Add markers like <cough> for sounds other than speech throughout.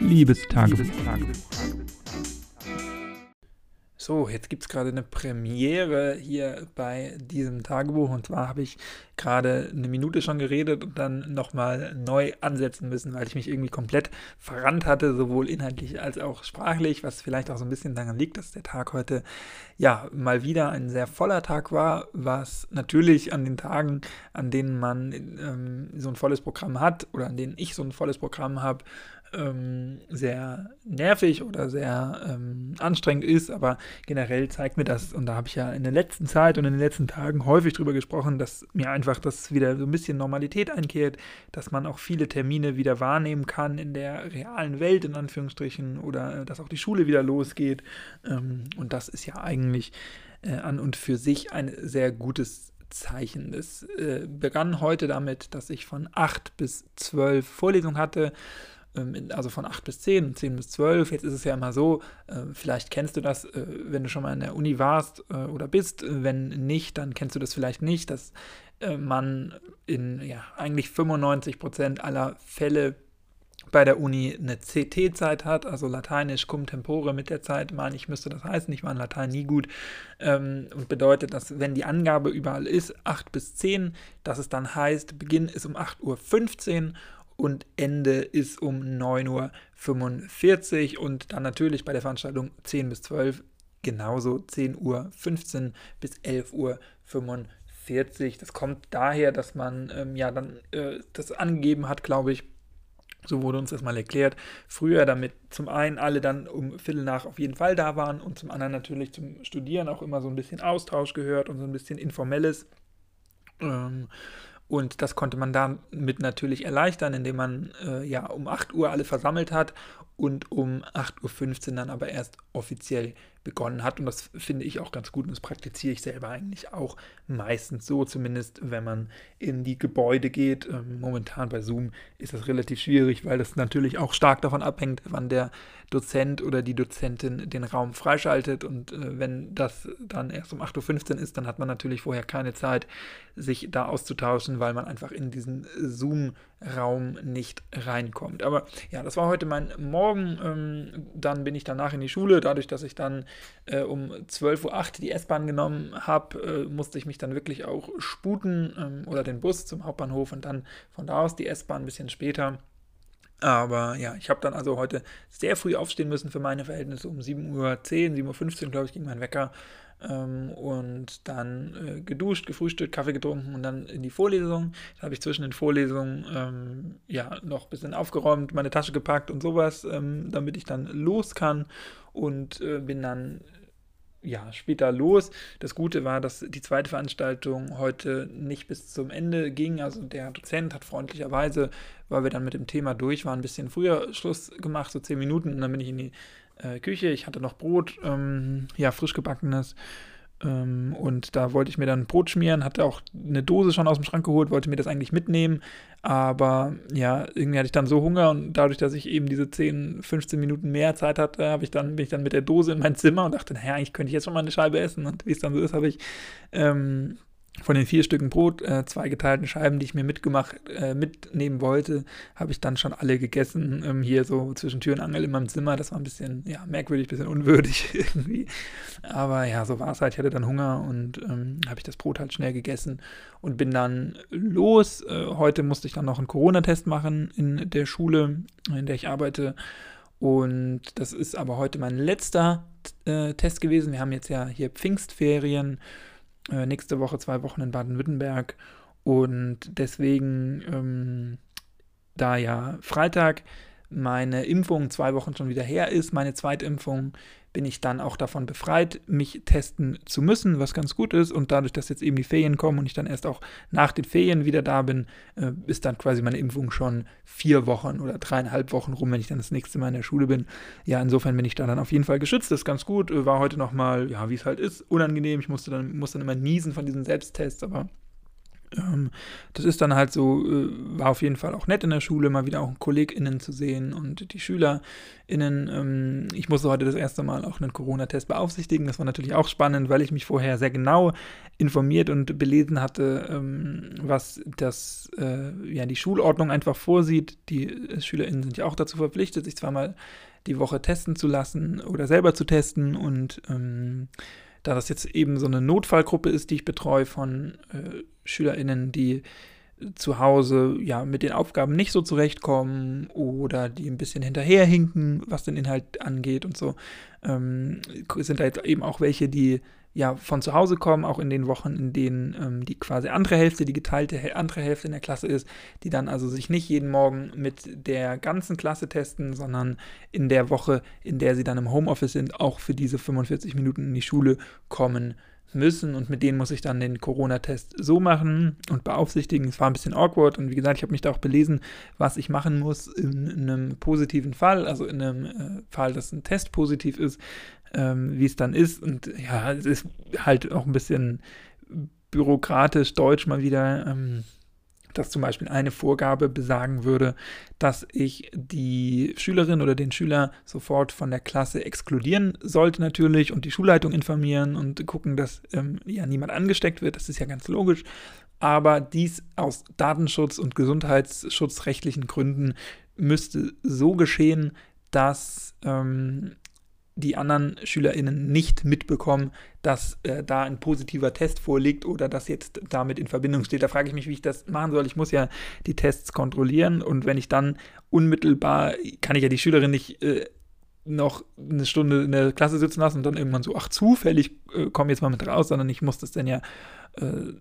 Liebestagebuch. So, jetzt gibt es gerade eine Premiere hier bei diesem Tagebuch. Und zwar habe ich gerade eine Minute schon geredet und dann nochmal neu ansetzen müssen, weil ich mich irgendwie komplett verrannt hatte, sowohl inhaltlich als auch sprachlich, was vielleicht auch so ein bisschen daran liegt, dass der Tag heute ja mal wieder ein sehr voller Tag war, was natürlich an den Tagen, an denen man ähm, so ein volles Programm hat oder an denen ich so ein volles Programm habe, ähm, sehr nervig oder sehr ähm, anstrengend ist, aber generell zeigt mir das, und da habe ich ja in der letzten Zeit und in den letzten Tagen häufig drüber gesprochen, dass mir einfach das wieder so ein bisschen Normalität einkehrt, dass man auch viele Termine wieder wahrnehmen kann in der realen Welt, in Anführungsstrichen, oder äh, dass auch die Schule wieder losgeht. Ähm, und das ist ja eigentlich äh, an und für sich ein sehr gutes Zeichen. Es äh, begann heute damit, dass ich von 8 bis 12 Vorlesungen hatte also von 8 bis 10, 10 bis 12. Jetzt ist es ja immer so, äh, vielleicht kennst du das, äh, wenn du schon mal in der Uni warst äh, oder bist. Wenn nicht, dann kennst du das vielleicht nicht, dass man in ja, eigentlich 95 Prozent aller Fälle bei der Uni eine CT-Zeit hat, also Lateinisch cum tempore mit der Zeit, meine ich, müsste das heißen, ich war in Latein nie gut, ähm, und bedeutet, dass wenn die Angabe überall ist, 8 bis 10, dass es dann heißt, Beginn ist um 8.15 Uhr und Ende ist um 9.45 Uhr und dann natürlich bei der Veranstaltung 10 bis 12 genauso 10.15 Uhr bis 11.45 Uhr. Das kommt daher, dass man ähm, ja dann äh, das angegeben hat, glaube ich. So wurde uns das mal erklärt. Früher, damit zum einen alle dann um Viertel nach auf jeden Fall da waren und zum anderen natürlich zum Studieren auch immer so ein bisschen Austausch gehört und so ein bisschen informelles. Ähm, und das konnte man damit natürlich erleichtern, indem man äh, ja um 8 Uhr alle versammelt hat und um 8.15 Uhr dann aber erst offiziell begonnen hat. Und das finde ich auch ganz gut und das praktiziere ich selber eigentlich auch meistens so, zumindest wenn man in die Gebäude geht. Ähm, momentan bei Zoom ist das relativ schwierig, weil das natürlich auch stark davon abhängt, wann der Dozent oder die Dozentin den Raum freischaltet. Und äh, wenn das dann erst um 8.15 Uhr ist, dann hat man natürlich vorher keine Zeit, sich da auszutauschen, weil man einfach in diesen Zoom-Raum nicht reinkommt. Aber ja, das war heute mein Morgen. Ähm, dann bin ich danach in die Schule. Dadurch, dass ich dann äh, um 12.08 Uhr die S-Bahn genommen habe, äh, musste ich mich dann wirklich auch sputen ähm, oder den Bus zum Hauptbahnhof und dann von da aus die S-Bahn ein bisschen später. Aber ja, ich habe dann also heute sehr früh aufstehen müssen für meine Verhältnisse. Um 7.10 Uhr, 7.15 Uhr, glaube ich, ging mein Wecker. Ähm, und dann äh, geduscht, gefrühstückt, Kaffee getrunken und dann in die Vorlesung. Da habe ich zwischen den Vorlesungen ähm, ja noch ein bisschen aufgeräumt, meine Tasche gepackt und sowas, ähm, damit ich dann los kann. Und äh, bin dann ja, später los. Das Gute war, dass die zweite Veranstaltung heute nicht bis zum Ende ging. Also der Dozent hat freundlicherweise, weil wir dann mit dem Thema durch waren, ein bisschen früher Schluss gemacht, so zehn Minuten. Und dann bin ich in die äh, Küche. Ich hatte noch Brot, ähm, ja, frisch gebackenes. Ähm, und da wollte ich mir dann Brot schmieren, hatte auch eine Dose schon aus dem Schrank geholt, wollte mir das eigentlich mitnehmen. Aber ja, irgendwie hatte ich dann so Hunger und dadurch, dass ich eben diese 10, 15 Minuten mehr Zeit hatte, ich dann, bin ich dann mit der Dose in mein Zimmer und dachte, naja, eigentlich könnte ich jetzt schon mal eine Scheibe essen. Und wie es dann so ist, habe ich ähm, von den vier Stücken Brot, äh, zwei geteilten Scheiben, die ich mir mitgemacht, äh, mitnehmen wollte, habe ich dann schon alle gegessen. Ähm, hier so zwischen Tür und Angel in meinem Zimmer. Das war ein bisschen ja, merkwürdig, ein bisschen unwürdig <laughs> irgendwie. Aber ja, so war es halt. Ich hatte dann Hunger und ähm, habe ich das Brot halt schnell gegessen und bin dann los. Äh, heute musste ich dann noch einen Corona-Test machen in der Schule, in der ich arbeite. Und das ist aber heute mein letzter äh, Test gewesen. Wir haben jetzt ja hier Pfingstferien äh, nächste Woche zwei Wochen in Baden-Württemberg. Und deswegen, ähm, da ja Freitag meine Impfung zwei Wochen schon wieder her ist, meine Zweitimpfung, bin ich dann auch davon befreit, mich testen zu müssen, was ganz gut ist. Und dadurch, dass jetzt eben die Ferien kommen und ich dann erst auch nach den Ferien wieder da bin, äh, ist dann quasi meine Impfung schon vier Wochen oder dreieinhalb Wochen rum, wenn ich dann das nächste Mal in der Schule bin. Ja, insofern bin ich da dann auf jeden Fall geschützt. Das ist ganz gut. Äh, war heute nochmal, ja, wie es halt ist, unangenehm. Ich musste dann, musste dann immer niesen von diesen Selbsttests, aber das ist dann halt so, äh, war auf jeden Fall auch nett in der Schule, mal wieder auch KollegInnen zu sehen und die SchülerInnen. Ähm, ich musste heute das erste Mal auch einen Corona-Test beaufsichtigen. Das war natürlich auch spannend, weil ich mich vorher sehr genau informiert und belesen hatte, ähm, was das, äh, ja, die Schulordnung einfach vorsieht. Die äh, SchülerInnen sind ja auch dazu verpflichtet, sich zweimal die Woche testen zu lassen oder selber zu testen und ähm, da das jetzt eben so eine Notfallgruppe ist, die ich betreue von äh, SchülerInnen, die zu Hause ja mit den Aufgaben nicht so zurechtkommen oder die ein bisschen hinterherhinken, was den Inhalt angeht und so, ähm, sind da jetzt eben auch welche, die ja von zu Hause kommen, auch in den Wochen, in denen ähm, die quasi andere Hälfte, die geteilte andere Hälfte in der Klasse ist, die dann also sich nicht jeden Morgen mit der ganzen Klasse testen, sondern in der Woche, in der sie dann im Homeoffice sind, auch für diese 45 Minuten in die Schule kommen müssen und mit denen muss ich dann den Corona-Test so machen und beaufsichtigen. Es war ein bisschen awkward und wie gesagt, ich habe mich da auch belesen, was ich machen muss in, in einem positiven Fall, also in einem äh, Fall, dass ein Test positiv ist, ähm, wie es dann ist. Und ja, es ist halt auch ein bisschen bürokratisch deutsch mal wieder, ähm, dass zum Beispiel eine Vorgabe besagen würde, dass ich die Schülerin oder den Schüler sofort von der Klasse exkludieren sollte natürlich und die Schulleitung informieren und gucken, dass ähm, ja niemand angesteckt wird. Das ist ja ganz logisch. Aber dies aus Datenschutz- und Gesundheitsschutzrechtlichen Gründen müsste so geschehen, dass ähm, die anderen SchülerInnen nicht mitbekommen, dass äh, da ein positiver Test vorliegt oder das jetzt damit in Verbindung steht. Da frage ich mich, wie ich das machen soll. Ich muss ja die Tests kontrollieren und wenn ich dann unmittelbar, kann ich ja die Schülerin nicht äh, noch eine Stunde in der Klasse sitzen lassen und dann irgendwann so, ach, zufällig äh, komme jetzt mal mit raus, sondern ich muss das dann ja äh,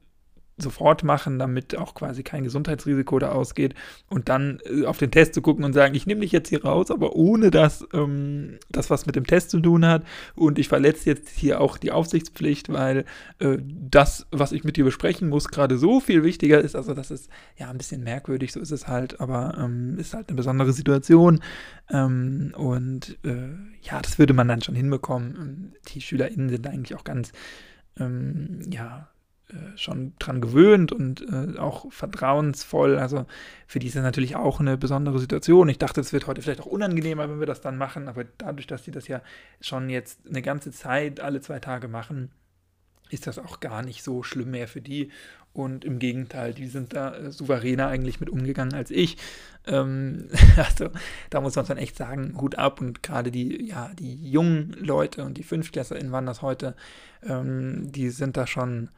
sofort machen, damit auch quasi kein Gesundheitsrisiko da ausgeht und dann äh, auf den Test zu gucken und sagen, ich nehme dich jetzt hier raus, aber ohne dass ähm, das was mit dem Test zu tun hat und ich verletze jetzt hier auch die Aufsichtspflicht, weil äh, das, was ich mit dir besprechen muss, gerade so viel wichtiger ist. Also das ist ja ein bisschen merkwürdig, so ist es halt, aber ähm, ist halt eine besondere Situation ähm, und äh, ja, das würde man dann schon hinbekommen. Die SchülerInnen sind eigentlich auch ganz ähm, ja, schon dran gewöhnt und äh, auch vertrauensvoll. Also für die ist das natürlich auch eine besondere Situation. Ich dachte, es wird heute vielleicht auch unangenehmer, wenn wir das dann machen, aber dadurch, dass sie das ja schon jetzt eine ganze Zeit alle zwei Tage machen, ist das auch gar nicht so schlimm mehr für die. Und im Gegenteil, die sind da äh, souveräner eigentlich mit umgegangen als ich. Ähm, <laughs> also da muss man dann echt sagen, Hut ab. Und gerade die, ja, die jungen Leute und die FünftklässerInnen waren das heute, ähm, die sind da schon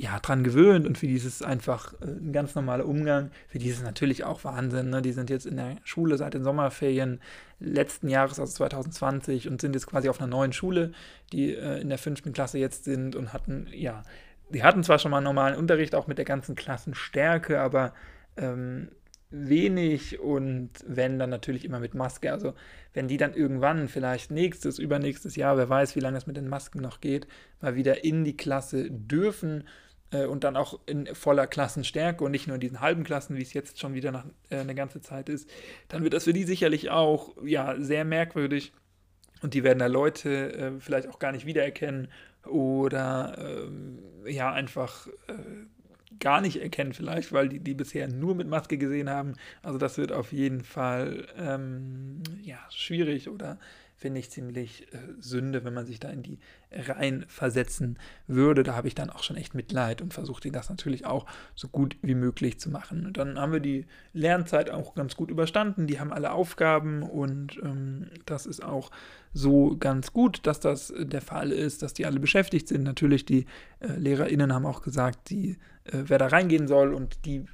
ja, dran gewöhnt und für dieses einfach äh, ein ganz normaler Umgang. Für die ist es natürlich auch Wahnsinn. Ne? Die sind jetzt in der Schule seit den Sommerferien letzten Jahres, also 2020, und sind jetzt quasi auf einer neuen Schule, die äh, in der fünften Klasse jetzt sind und hatten, ja, die hatten zwar schon mal normalen Unterricht, auch mit der ganzen Klassenstärke, aber ähm, wenig und wenn dann natürlich immer mit Maske. Also wenn die dann irgendwann vielleicht nächstes, übernächstes Jahr, wer weiß, wie lange es mit den Masken noch geht, mal wieder in die Klasse dürfen äh, und dann auch in voller Klassenstärke und nicht nur in diesen halben Klassen, wie es jetzt schon wieder nach äh, eine ganze Zeit ist, dann wird das für die sicherlich auch ja sehr merkwürdig und die werden da Leute äh, vielleicht auch gar nicht wiedererkennen oder ähm, ja einfach äh, gar nicht erkennen vielleicht, weil die die bisher nur mit Maske gesehen haben. Also das wird auf jeden Fall ähm, ja schwierig oder finde ich ziemlich äh, Sünde, wenn man sich da in die Reihen versetzen würde. Da habe ich dann auch schon echt Mitleid und versuche das natürlich auch so gut wie möglich zu machen. Und dann haben wir die Lernzeit auch ganz gut überstanden. Die haben alle Aufgaben und ähm, das ist auch so ganz gut, dass das der Fall ist, dass die alle beschäftigt sind. Natürlich, die äh, LehrerInnen haben auch gesagt, die, äh, wer da reingehen soll und die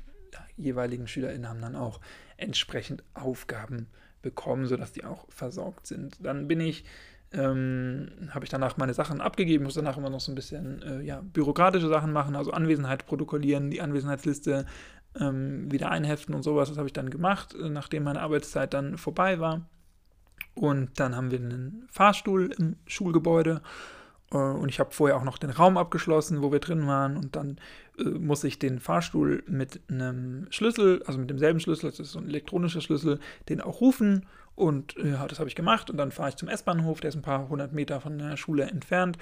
jeweiligen SchülerInnen haben dann auch entsprechend Aufgaben bekommen, sodass die auch versorgt sind. Dann bin ich, ähm, habe ich danach meine Sachen abgegeben, muss danach immer noch so ein bisschen äh, ja, bürokratische Sachen machen, also Anwesenheit protokollieren, die Anwesenheitsliste ähm, wieder einheften und sowas. Das habe ich dann gemacht, äh, nachdem meine Arbeitszeit dann vorbei war. Und dann haben wir einen Fahrstuhl im Schulgebäude und ich habe vorher auch noch den Raum abgeschlossen, wo wir drin waren. Und dann äh, muss ich den Fahrstuhl mit einem Schlüssel, also mit demselben Schlüssel, das ist so ein elektronischer Schlüssel, den auch rufen. Und äh, ja, das habe ich gemacht. Und dann fahre ich zum S-Bahnhof, der ist ein paar hundert Meter von der Schule entfernt.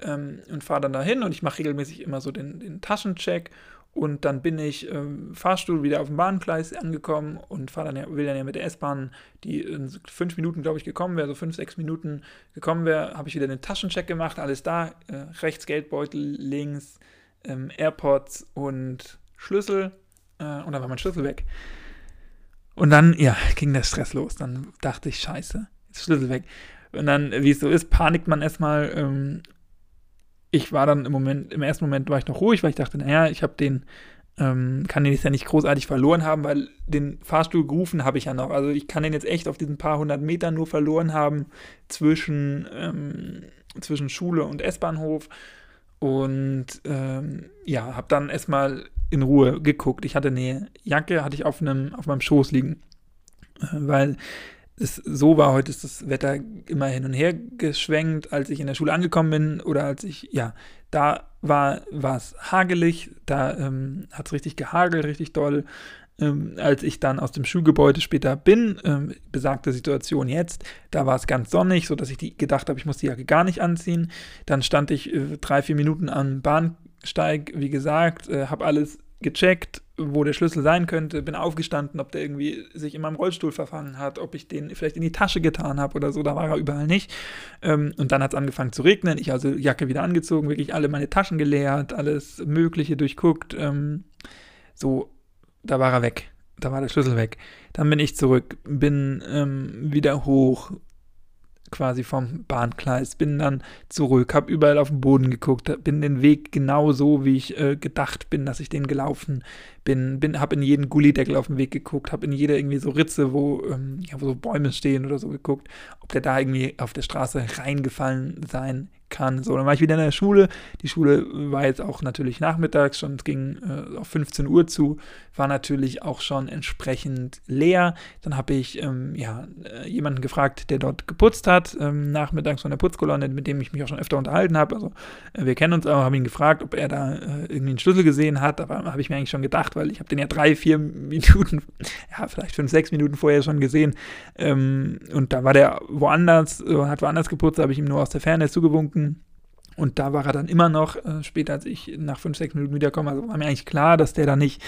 Ähm, und fahre dann dahin und ich mache regelmäßig immer so den, den Taschencheck und dann bin ich ähm, Fahrstuhl wieder auf dem Bahngleis angekommen und fahr dann ja, will dann ja mit der S-Bahn, die in fünf Minuten, glaube ich, gekommen wäre, so fünf, sechs Minuten gekommen wäre, habe ich wieder einen Taschencheck gemacht, alles da, äh, rechts Geldbeutel, links ähm, AirPods und Schlüssel äh, und dann war mein Schlüssel weg. Und dann, ja, ging der Stress los. Dann dachte ich, scheiße, jetzt Schlüssel weg. Und dann, wie es so ist, panikt man erstmal. Ähm, ich war dann im Moment, im ersten Moment war ich noch ruhig, weil ich dachte, naja, ich habe den, ähm, kann den jetzt ja nicht großartig verloren haben, weil den Fahrstuhl gerufen habe ich ja noch. Also ich kann den jetzt echt auf diesen paar hundert Metern nur verloren haben zwischen, ähm, zwischen Schule und S-Bahnhof. Und ähm, ja, habe dann erstmal in Ruhe geguckt. Ich hatte eine Jacke, hatte ich auf, einem, auf meinem Schoß liegen, äh, weil es so war, heute ist das Wetter immer hin und her geschwenkt, als ich in der Schule angekommen bin oder als ich, ja, da war es hagelig, da ähm, hat es richtig gehagelt, richtig doll. Ähm, als ich dann aus dem Schulgebäude später bin, ähm, besagte Situation jetzt, da war es ganz sonnig, sodass ich die, gedacht habe, ich muss die Jacke gar nicht anziehen. Dann stand ich äh, drei, vier Minuten am Bahnsteig, wie gesagt, äh, habe alles gecheckt, wo der Schlüssel sein könnte, bin aufgestanden, ob der irgendwie sich in meinem Rollstuhl verfangen hat, ob ich den vielleicht in die Tasche getan habe oder so, da war er überall nicht. Ähm, und dann hat es angefangen zu regnen, ich also Jacke wieder angezogen, wirklich alle meine Taschen geleert, alles Mögliche durchguckt. Ähm, so, da war er weg. Da war der Schlüssel weg. Dann bin ich zurück, bin ähm, wieder hoch, quasi vom Bahngleis, bin dann zurück, habe überall auf den Boden geguckt, bin den Weg genau so, wie ich äh, gedacht bin, dass ich den gelaufen bin, bin habe in jeden Gullideckel auf dem Weg geguckt, habe in jede irgendwie so Ritze, wo, ähm, ja, wo so Bäume stehen oder so geguckt, ob der da irgendwie auf der Straße reingefallen sein kann. So, dann war ich wieder in der Schule. Die Schule war jetzt auch natürlich nachmittags schon, es ging äh, auf 15 Uhr zu, war natürlich auch schon entsprechend leer. Dann habe ich ähm, ja, äh, jemanden gefragt, der dort geputzt hat, ähm, nachmittags von der Putzkolonne, mit dem ich mich auch schon öfter unterhalten habe. Also äh, wir kennen uns, aber habe ihn gefragt, ob er da äh, irgendwie einen Schlüssel gesehen hat. Aber habe ich mir eigentlich schon gedacht, weil ich habe den ja drei, vier Minuten, <laughs> ja, vielleicht fünf, sechs Minuten vorher schon gesehen. Ähm, und da war der woanders, äh, hat woanders geputzt, habe ich ihm nur aus der Ferne zugewunken. Und da war er dann immer noch, äh, später als ich nach fünf, sechs Minuten wiederkomme, also war mir eigentlich klar, dass der da nicht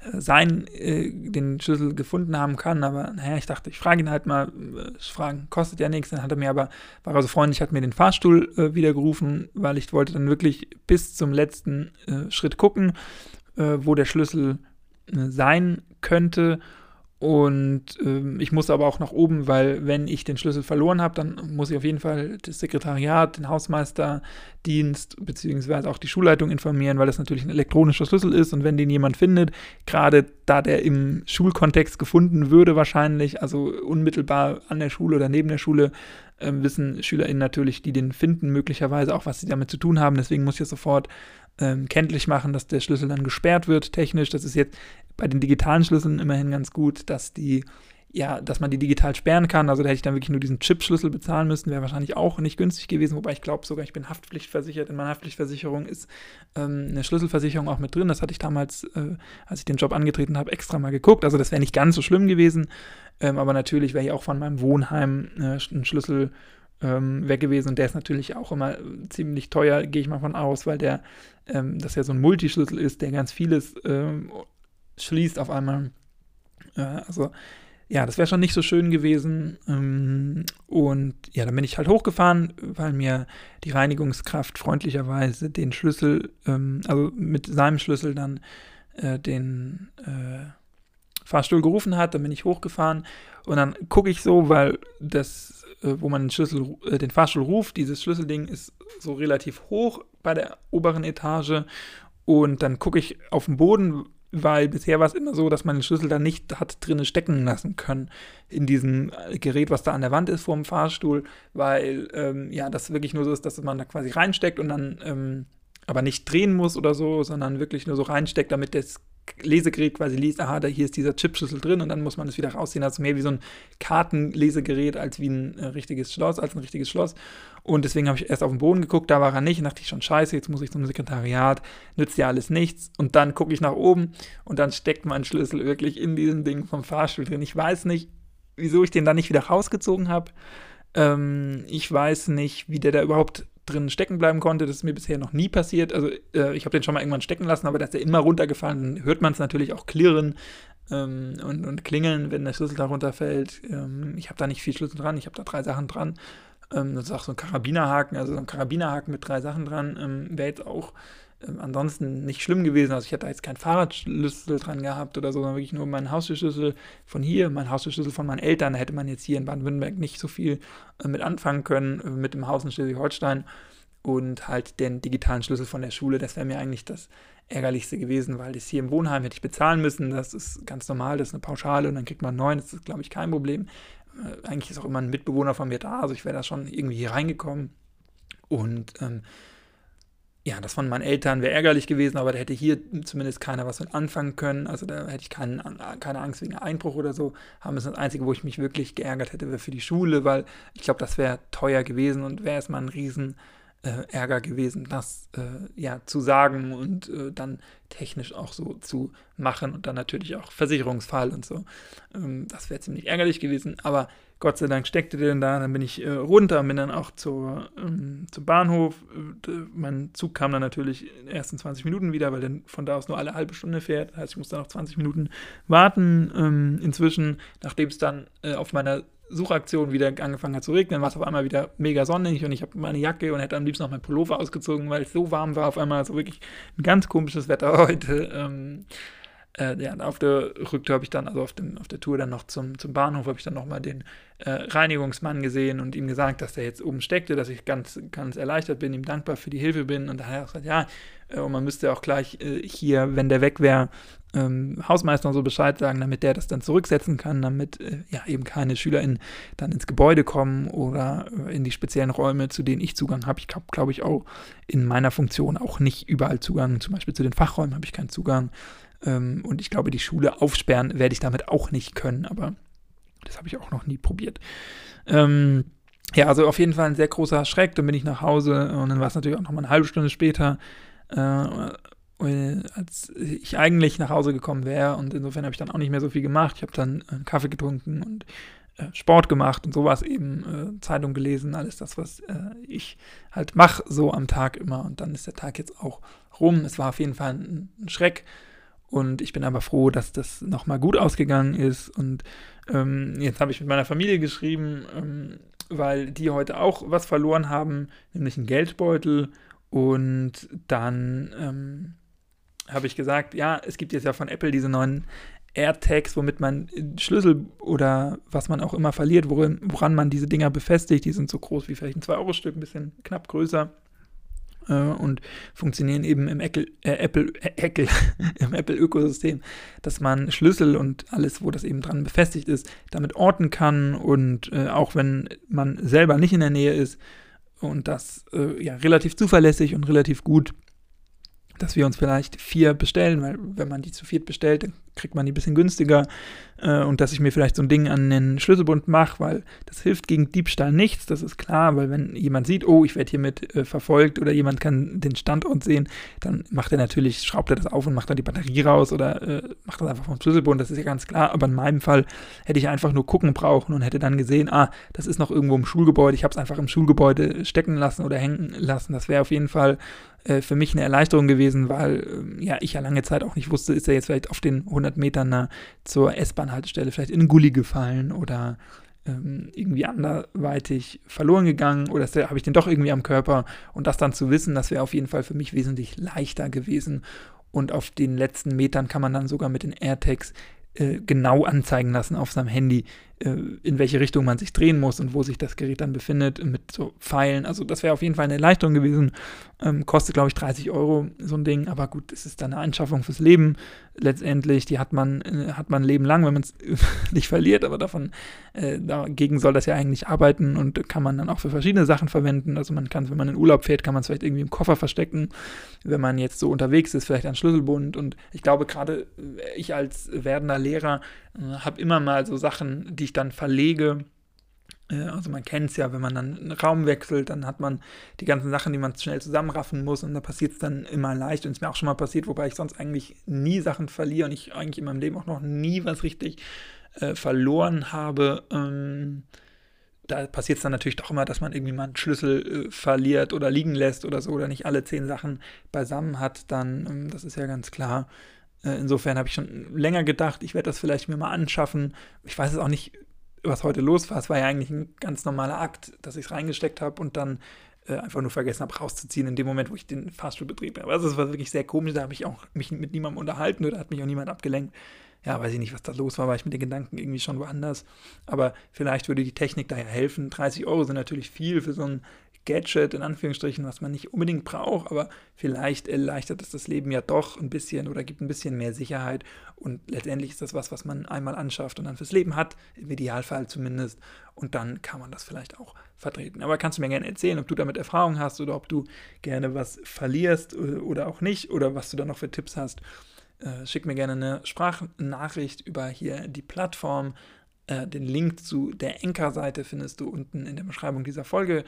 äh, sein, äh, den Schlüssel gefunden haben kann. Aber naja, ich dachte, ich frage ihn halt mal, äh, Fragen kostet ja nichts. Dann hat er mir aber, war er so freundlich, hat mir den Fahrstuhl äh, wieder gerufen, weil ich wollte dann wirklich bis zum letzten äh, Schritt gucken, wo der Schlüssel sein könnte. Und ähm, ich muss aber auch nach oben, weil wenn ich den Schlüssel verloren habe, dann muss ich auf jeden Fall das Sekretariat, den Hausmeisterdienst beziehungsweise auch die Schulleitung informieren, weil das natürlich ein elektronischer Schlüssel ist. Und wenn den jemand findet, gerade da der im Schulkontext gefunden würde wahrscheinlich, also unmittelbar an der Schule oder neben der Schule, äh, wissen SchülerInnen natürlich, die den finden, möglicherweise auch, was sie damit zu tun haben. Deswegen muss ich sofort ähm, kenntlich machen, dass der Schlüssel dann gesperrt wird, technisch. Das ist jetzt bei den digitalen Schlüsseln immerhin ganz gut, dass die ja, dass man die digital sperren kann. Also da hätte ich dann wirklich nur diesen Chip-Schlüssel bezahlen müssen, wäre wahrscheinlich auch nicht günstig gewesen, wobei ich glaube sogar, ich bin haftpflichtversichert. In meiner Haftpflichtversicherung ist ähm, eine Schlüsselversicherung auch mit drin. Das hatte ich damals, äh, als ich den Job angetreten habe, extra mal geguckt. Also das wäre nicht ganz so schlimm gewesen. Ähm, aber natürlich wäre hier auch von meinem Wohnheim äh, ein Schlüssel ähm, weg gewesen und der ist natürlich auch immer ziemlich teuer, gehe ich mal von aus, weil der, ähm, das ja so ein Multischlüssel ist, der ganz vieles ähm, schließt auf einmal. Äh, also ja, das wäre schon nicht so schön gewesen. Ähm, und ja, dann bin ich halt hochgefahren, weil mir die Reinigungskraft freundlicherweise den Schlüssel, ähm, also mit seinem Schlüssel dann äh, den äh, Fahrstuhl gerufen hat. Dann bin ich hochgefahren und dann gucke ich so, weil das, äh, wo man den Schlüssel, äh, den Fahrstuhl ruft, dieses Schlüsselding ist so relativ hoch bei der oberen Etage. Und dann gucke ich auf den Boden, weil bisher war es immer so, dass man den Schlüssel dann nicht hat drinnen stecken lassen können in diesem Gerät, was da an der Wand ist vor dem Fahrstuhl, weil ähm, ja das wirklich nur so ist, dass man da quasi reinsteckt und dann ähm, aber nicht drehen muss oder so, sondern wirklich nur so reinsteckt, damit das Lesegerät quasi liest, aha, da hier ist dieser Chipschlüssel drin und dann muss man es wieder rausziehen. Also mehr wie so ein Kartenlesegerät als wie ein äh, richtiges Schloss, als ein richtiges Schloss. Und deswegen habe ich erst auf den Boden geguckt, da war er nicht und dachte ich schon, scheiße, jetzt muss ich zum Sekretariat, nützt ja alles nichts. Und dann gucke ich nach oben und dann steckt mein Schlüssel wirklich in diesem Ding vom Fahrstuhl drin. Ich weiß nicht, wieso ich den da nicht wieder rausgezogen habe. Ähm, ich weiß nicht, wie der da überhaupt drin stecken bleiben konnte. Das ist mir bisher noch nie passiert. Also äh, ich habe den schon mal irgendwann stecken lassen, aber dass der immer runtergefallen, dann hört man es natürlich auch klirren ähm, und, und klingeln, wenn der Schlüssel da runterfällt. Ähm, ich habe da nicht viel Schlüssel dran, ich habe da drei Sachen dran. Ähm, das ist auch so ein Karabinerhaken, also so ein Karabinerhaken mit drei Sachen dran. Ähm, Wäre jetzt auch ähm, ansonsten nicht schlimm gewesen. Also ich hätte da jetzt keinen Fahrradschlüssel dran gehabt oder so, sondern wirklich nur meinen Haustürschlüssel von hier, meinen Haustürschlüssel von meinen Eltern. Da hätte man jetzt hier in Baden-Württemberg nicht so viel äh, mit anfangen können, äh, mit dem Haus in Schleswig-Holstein und halt den digitalen Schlüssel von der Schule. Das wäre mir eigentlich das Ärgerlichste gewesen, weil das hier im Wohnheim hätte ich bezahlen müssen. Das ist ganz normal, das ist eine Pauschale und dann kriegt man einen neuen. Das ist, glaube ich, kein Problem. Äh, eigentlich ist auch immer ein Mitbewohner von mir da, also ich wäre da schon irgendwie hier reingekommen. Und ähm, ja, das von meinen Eltern wäre ärgerlich gewesen, aber da hätte hier zumindest keiner was mit anfangen können. Also da hätte ich keinen, keine Angst wegen Einbruch oder so. Haben es das Einzige, wo ich mich wirklich geärgert hätte, wäre für die Schule, weil ich glaube, das wäre teuer gewesen und wäre erstmal ein riesen äh, Ärger gewesen, das äh, ja zu sagen und äh, dann technisch auch so zu machen und dann natürlich auch Versicherungsfall und so. Ähm, das wäre ziemlich ärgerlich gewesen, aber Gott sei Dank steckte der dann da, dann bin ich äh, runter, bin dann auch zur, ähm, zum Bahnhof. Äh, mein Zug kam dann natürlich in den ersten 20 Minuten wieder, weil dann von da aus nur alle halbe Stunde fährt. Das heißt, ich musste noch 20 Minuten warten. Ähm, inzwischen, nachdem es dann äh, auf meiner Suchaktion wieder angefangen hat zu regnen, war es auf einmal wieder mega sonnig und ich habe meine Jacke und hätte am liebsten noch mein Pullover ausgezogen, weil es so warm war. Auf einmal so wirklich ein ganz komisches Wetter <laughs> heute. Ähm, äh, ja, auf der Rücktour habe ich dann, also auf, dem, auf der Tour dann noch zum, zum Bahnhof, habe ich dann nochmal den äh, Reinigungsmann gesehen und ihm gesagt, dass der jetzt oben steckte, dass ich ganz, ganz erleichtert bin, ihm dankbar für die Hilfe bin. Und daher hat er gesagt, ja, äh, und man müsste auch gleich äh, hier, wenn der weg wäre, ähm, Hausmeister und so Bescheid sagen, damit der das dann zurücksetzen kann, damit äh, ja eben keine SchülerInnen dann ins Gebäude kommen oder äh, in die speziellen Räume, zu denen ich Zugang habe. Ich habe, glaube ich, auch in meiner Funktion auch nicht überall Zugang. Zum Beispiel zu den Fachräumen habe ich keinen Zugang. Ähm, und ich glaube, die Schule aufsperren werde ich damit auch nicht können, aber das habe ich auch noch nie probiert. Ähm, ja, also auf jeden Fall ein sehr großer Schreck. Dann bin ich nach Hause und dann war es natürlich auch noch mal eine halbe Stunde später, äh, als ich eigentlich nach Hause gekommen wäre. Und insofern habe ich dann auch nicht mehr so viel gemacht. Ich habe dann einen Kaffee getrunken und äh, Sport gemacht und sowas eben, äh, Zeitung gelesen, alles das, was äh, ich halt mache, so am Tag immer. Und dann ist der Tag jetzt auch rum. Es war auf jeden Fall ein, ein Schreck. Und ich bin aber froh, dass das nochmal gut ausgegangen ist. Und ähm, jetzt habe ich mit meiner Familie geschrieben, ähm, weil die heute auch was verloren haben, nämlich einen Geldbeutel. Und dann ähm, habe ich gesagt, ja, es gibt jetzt ja von Apple diese neuen AirTags, womit man Schlüssel oder was man auch immer verliert, worin, woran man diese Dinger befestigt. Die sind so groß wie vielleicht ein 2-Euro-Stück, ein bisschen knapp größer äh, und funktionieren eben im Apple, äh, Apple, äh, <laughs> Apple dass man Schlüssel und alles, wo das eben dran befestigt ist, damit orten kann und äh, auch wenn man selber nicht in der Nähe ist und das äh, ja relativ zuverlässig und relativ gut dass wir uns vielleicht vier bestellen, weil wenn man die zu viert bestellt, dann kriegt man die ein bisschen günstiger äh, und dass ich mir vielleicht so ein Ding an den Schlüsselbund mache, weil das hilft gegen Diebstahl nichts, das ist klar, weil wenn jemand sieht, oh, ich werde hiermit äh, verfolgt oder jemand kann den Standort sehen, dann macht er natürlich, schraubt er das auf und macht dann die Batterie raus oder äh, macht das einfach vom Schlüsselbund, das ist ja ganz klar, aber in meinem Fall hätte ich einfach nur gucken brauchen und hätte dann gesehen, ah, das ist noch irgendwo im Schulgebäude, ich habe es einfach im Schulgebäude stecken lassen oder hängen lassen, das wäre auf jeden Fall äh, für mich eine Erleichterung gewesen, weil äh, ja ich ja lange Zeit auch nicht wusste, ist er jetzt vielleicht auf den 100 Metern nah zur S-Bahn-Haltestelle vielleicht in einen Gully gefallen oder ähm, irgendwie anderweitig verloren gegangen oder habe ich den doch irgendwie am Körper. Und das dann zu wissen, das wäre auf jeden Fall für mich wesentlich leichter gewesen. Und auf den letzten Metern kann man dann sogar mit den AirTags äh, genau anzeigen lassen auf seinem Handy, in welche Richtung man sich drehen muss und wo sich das Gerät dann befindet mit so Pfeilen. Also das wäre auf jeden Fall eine Erleichterung gewesen. Ähm, kostet, glaube ich, 30 Euro so ein Ding, aber gut, es ist dann eine Anschaffung fürs Leben. Letztendlich, die hat man, äh, hat man ein Leben lang, wenn man es <laughs> nicht verliert, aber davon, äh, dagegen soll das ja eigentlich arbeiten und kann man dann auch für verschiedene Sachen verwenden. Also man kann, wenn man in Urlaub fährt, kann man es vielleicht irgendwie im Koffer verstecken. Wenn man jetzt so unterwegs ist, vielleicht ein Schlüsselbund. Und ich glaube, gerade äh, ich als werdender Lehrer äh, habe immer mal so Sachen, die ich dann verlege. Äh, also man kennt es ja, wenn man dann einen Raum wechselt, dann hat man die ganzen Sachen, die man schnell zusammenraffen muss und da passiert es dann immer leicht und es mir auch schon mal passiert, wobei ich sonst eigentlich nie Sachen verliere und ich eigentlich in meinem Leben auch noch nie was richtig äh, verloren habe. Ähm, da passiert es dann natürlich doch immer, dass man irgendwie mal einen Schlüssel äh, verliert oder liegen lässt oder so oder nicht alle zehn Sachen beisammen hat, dann, ähm, das ist ja ganz klar. Äh, insofern habe ich schon länger gedacht, ich werde das vielleicht mir mal anschaffen. Ich weiß es auch nicht, was heute los war. Es war ja eigentlich ein ganz normaler Akt, dass ich es reingesteckt habe und dann äh, einfach nur vergessen habe, rauszuziehen in dem Moment, wo ich den Fastfood-Betrieb habe. Also es war wirklich sehr komisch, da habe ich auch mich mit niemandem unterhalten oder hat mich auch niemand abgelenkt ja, weiß ich nicht, was da los war, war ich mit den Gedanken irgendwie schon woanders. Aber vielleicht würde die Technik daher helfen. 30 Euro sind natürlich viel für so ein Gadget, in Anführungsstrichen, was man nicht unbedingt braucht, aber vielleicht erleichtert es das Leben ja doch ein bisschen oder gibt ein bisschen mehr Sicherheit. Und letztendlich ist das was, was man einmal anschafft und dann fürs Leben hat, im Idealfall zumindest. Und dann kann man das vielleicht auch vertreten. Aber kannst du mir gerne erzählen, ob du damit Erfahrung hast oder ob du gerne was verlierst äh, oder auch nicht oder was du da noch für Tipps hast. Äh, schick mir gerne eine Sprachnachricht über hier die Plattform. Äh, den Link zu der Enker-Seite findest du unten in der Beschreibung dieser Folge.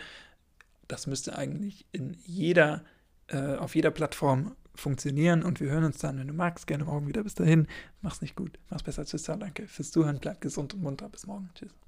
Das müsste eigentlich in jeder, äh, auf jeder Plattform funktionieren und wir hören uns dann, wenn du magst, gerne morgen wieder. Bis dahin, mach's nicht gut, mach's besser. Tschüss, danke fürs Zuhören, bleib gesund und munter. Bis morgen. Tschüss.